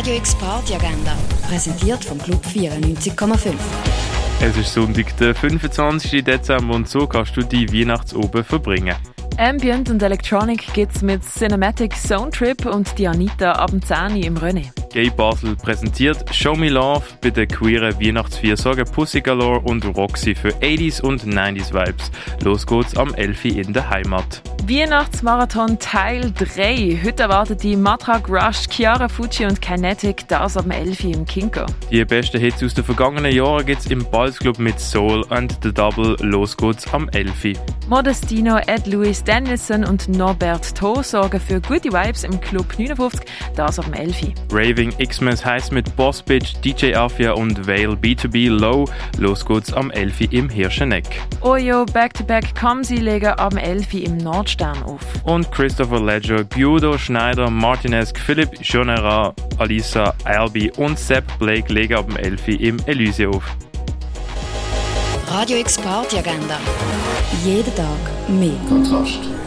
Radio X Party Agenda, präsentiert vom Club 94,5. Es ist Sonntag, der 25. Dezember und so kannst du die Weihnachtsoben verbringen. Ambient und Electronic gibt's mit Cinematic Zone Trip und die Anita ab dem 10 im René. Gay Basel präsentiert Show Me Love bei der queeren Weihnachtsviersorge Pussy Galore und Roxy für 80s und 90s Vibes. Los geht's am 11. in der Heimat. Weihnachtsmarathon Teil 3. Heute erwartet die Matrak Rush, Chiara Fuji und Kinetic, das am 11. im Kinko. Die besten Hits aus den vergangenen Jahren gibt's im Balls Club mit Soul and The Double. Los geht's am 11. Modestino, Ed Lewis, Danielson und Norbert To sorgen für gute Vibes im Club 59, das am 11. Raving Xmas heisst mit Boss Bitch, DJ Afia und Vale B2B Low. Los geht's am 11. im Hirscheneck. Oyo Back-to-Back Kamsi legen am 11. im Nordstern auf. Und Christopher Ledger, Guido Schneider, Martinez, Philipp Jonera, Alisa Albi und Sepp Blake legen am 11. im Elyse auf. Radio X Party Agenda. Jeden Tag mehr. Kontrast.